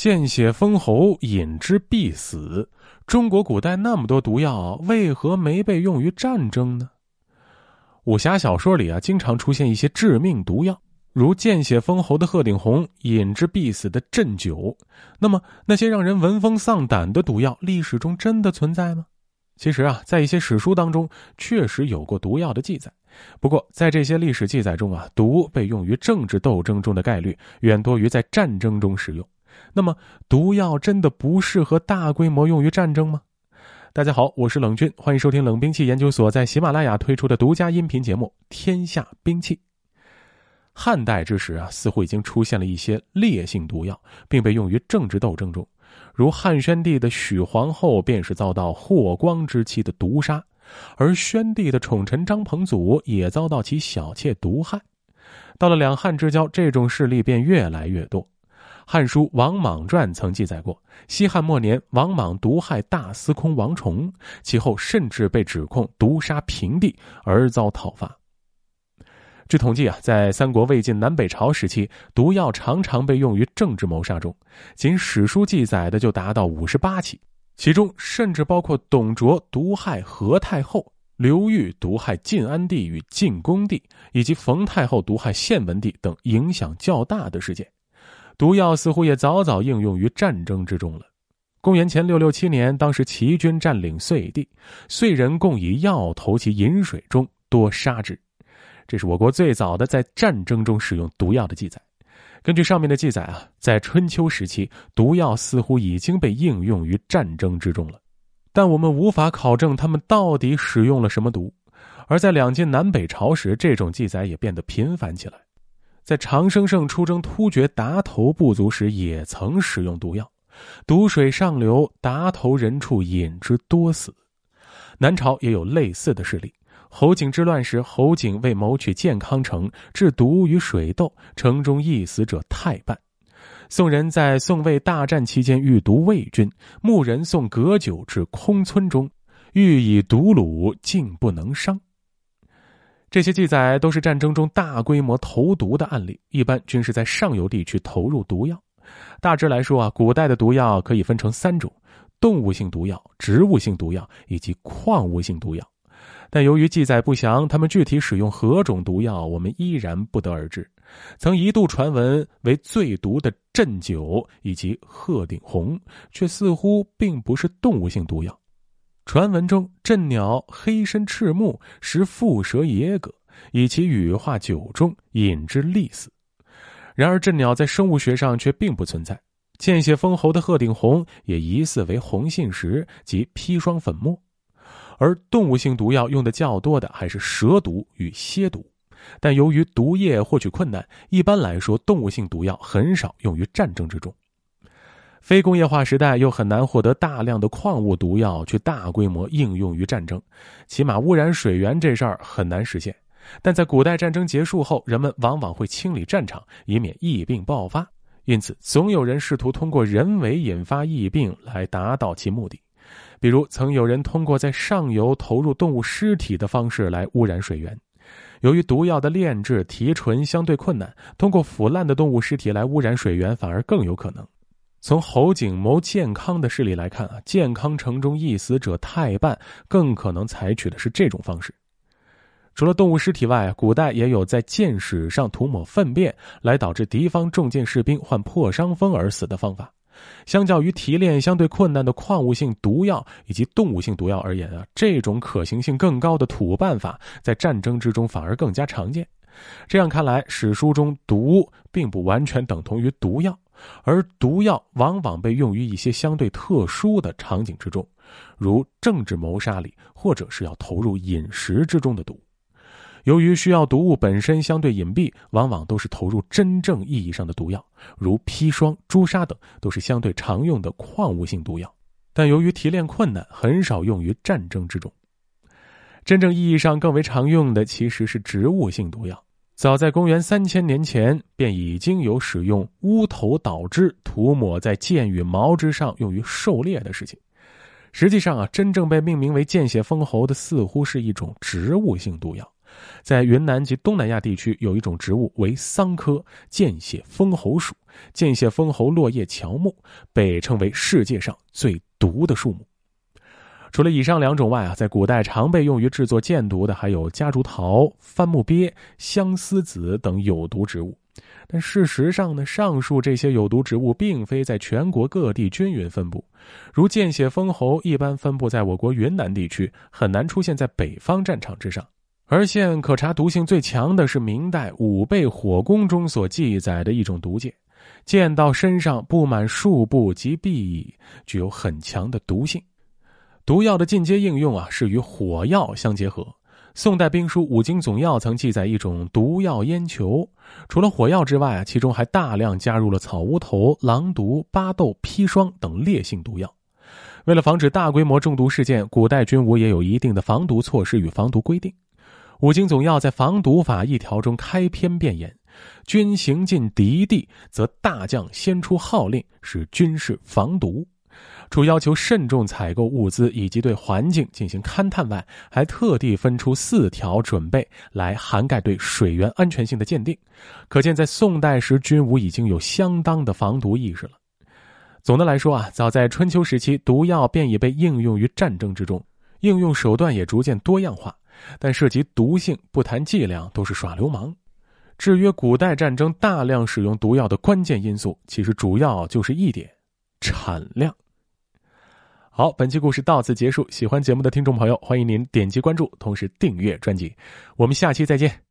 见血封喉，饮之必死。中国古代那么多毒药，为何没被用于战争呢？武侠小说里啊，经常出现一些致命毒药，如见血封喉的鹤顶红，饮之必死的鸩酒。那么，那些让人闻风丧胆的毒药，历史中真的存在吗？其实啊，在一些史书当中，确实有过毒药的记载。不过，在这些历史记载中啊，毒被用于政治斗争中的概率远多于在战争中使用。那么，毒药真的不适合大规模用于战争吗？大家好，我是冷军，欢迎收听冷兵器研究所在喜马拉雅推出的独家音频节目《天下兵器》。汉代之时啊，似乎已经出现了一些烈性毒药，并被用于政治斗争中，如汉宣帝的许皇后便是遭到霍光之妻的毒杀，而宣帝的宠臣张彭祖也遭到其小妾毒害。到了两汉之交，这种事例便越来越多。《汉书·王莽传》曾记载过，西汉末年，王莽毒害大司空王崇，其后甚至被指控毒杀平帝而遭讨伐。据统计啊，在三国、魏晋南北朝时期，毒药常常被用于政治谋杀中，仅史书记载的就达到五十八起，其中甚至包括董卓毒害何太后、刘裕毒害晋安帝与晋恭帝，以及冯太后毒害献文帝等影响较大的事件。毒药似乎也早早应用于战争之中了。公元前六六七年，当时齐军占领遂地，遂人共以药投其饮水中，多杀之。这是我国最早的在战争中使用毒药的记载。根据上面的记载啊，在春秋时期，毒药似乎已经被应用于战争之中了，但我们无法考证他们到底使用了什么毒。而在两晋南北朝时，这种记载也变得频繁起来。在长生圣出征突厥达头部族时，也曾使用毒药，毒水上流，达头人畜饮之多死。南朝也有类似的事例。侯景之乱时，侯景为谋取建康城，制毒于水斗，城中一死者太半。宋人在宋魏大战期间欲毒魏军，牧人送葛酒至空村中，欲以毒虏，竟不能伤。这些记载都是战争中大规模投毒的案例，一般均是在上游地区投入毒药。大致来说啊，古代的毒药可以分成三种：动物性毒药、植物性毒药以及矿物性毒药。但由于记载不详，他们具体使用何种毒药，我们依然不得而知。曾一度传闻为最毒的鸩酒以及鹤顶红，却似乎并不是动物性毒药。传闻中，鸩鸟黑身赤目，食蝮蛇野蛤，以其羽化酒中，饮之利死。然而，鸩鸟在生物学上却并不存在。见血封喉的鹤顶红也疑似为红杏石及砒霜粉末。而动物性毒药用的较多的还是蛇毒与蝎毒，但由于毒液获取困难，一般来说，动物性毒药很少用于战争之中。非工业化时代又很难获得大量的矿物毒药去大规模应用于战争，起码污染水源这事儿很难实现。但在古代战争结束后，人们往往会清理战场，以免疫病爆发，因此总有人试图通过人为引发疫病来达到其目的。比如，曾有人通过在上游投入动物尸体的方式来污染水源。由于毒药的炼制提纯相对困难，通过腐烂的动物尸体来污染水源反而更有可能。从侯景谋健康的事例来看啊，健康城中易死者太半，更可能采取的是这种方式。除了动物尸体外，古代也有在箭矢上涂抹粪便来导致敌方重剑士兵患破伤风而死的方法。相较于提炼相对困难的矿物性毒药以及动物性毒药而言啊，这种可行性更高的土办法在战争之中反而更加常见。这样看来，史书中毒并不完全等同于毒药。而毒药往往被用于一些相对特殊的场景之中，如政治谋杀里，或者是要投入饮食之中的毒。由于需要毒物本身相对隐蔽，往往都是投入真正意义上的毒药，如砒霜、朱砂等，都是相对常用的矿物性毒药。但由于提炼困难，很少用于战争之中。真正意义上更为常用的，其实是植物性毒药。早在公元三千年前，便已经有使用乌头捣汁涂抹在剑与矛之上，用于狩猎的事情。实际上啊，真正被命名为“见血封喉”的，似乎是一种植物性毒药，在云南及东南亚地区，有一种植物为桑科见血封喉属，见血封喉落叶乔木，被称为世界上最毒的树木。除了以上两种外啊，在古代常被用于制作箭毒的还有夹竹桃、番木鳖、相思子等有毒植物。但事实上呢，上述这些有毒植物并非在全国各地均匀分布，如见血封喉一般分布在我国云南地区，很难出现在北方战场之上。而现可查毒性最强的是明代武备火攻中所记载的一种毒箭，箭到身上布满数部及壁，具有很强的毒性。毒药的进阶应用啊，是与火药相结合。宋代兵书《五经总要》曾记载一种毒药烟球，除了火药之外啊，其中还大量加入了草乌头、狼毒、巴豆、砒霜等烈性毒药。为了防止大规模中毒事件，古代军伍也有一定的防毒措施与防毒规定。《五经总要》在防毒法一条中开篇便言：“军行进敌地，则大将先出号令，使军士防毒。”除要求慎重采购物资以及对环境进行勘探外，还特地分出四条准备来涵盖对水源安全性的鉴定。可见，在宋代时，军武已经有相当的防毒意识了。总的来说啊，早在春秋时期，毒药便已被应用于战争之中，应用手段也逐渐多样化。但涉及毒性，不谈剂量都是耍流氓。制约古代战争大量使用毒药的关键因素，其实主要就是一点：产量。好，本期故事到此结束。喜欢节目的听众朋友，欢迎您点击关注，同时订阅专辑。我们下期再见。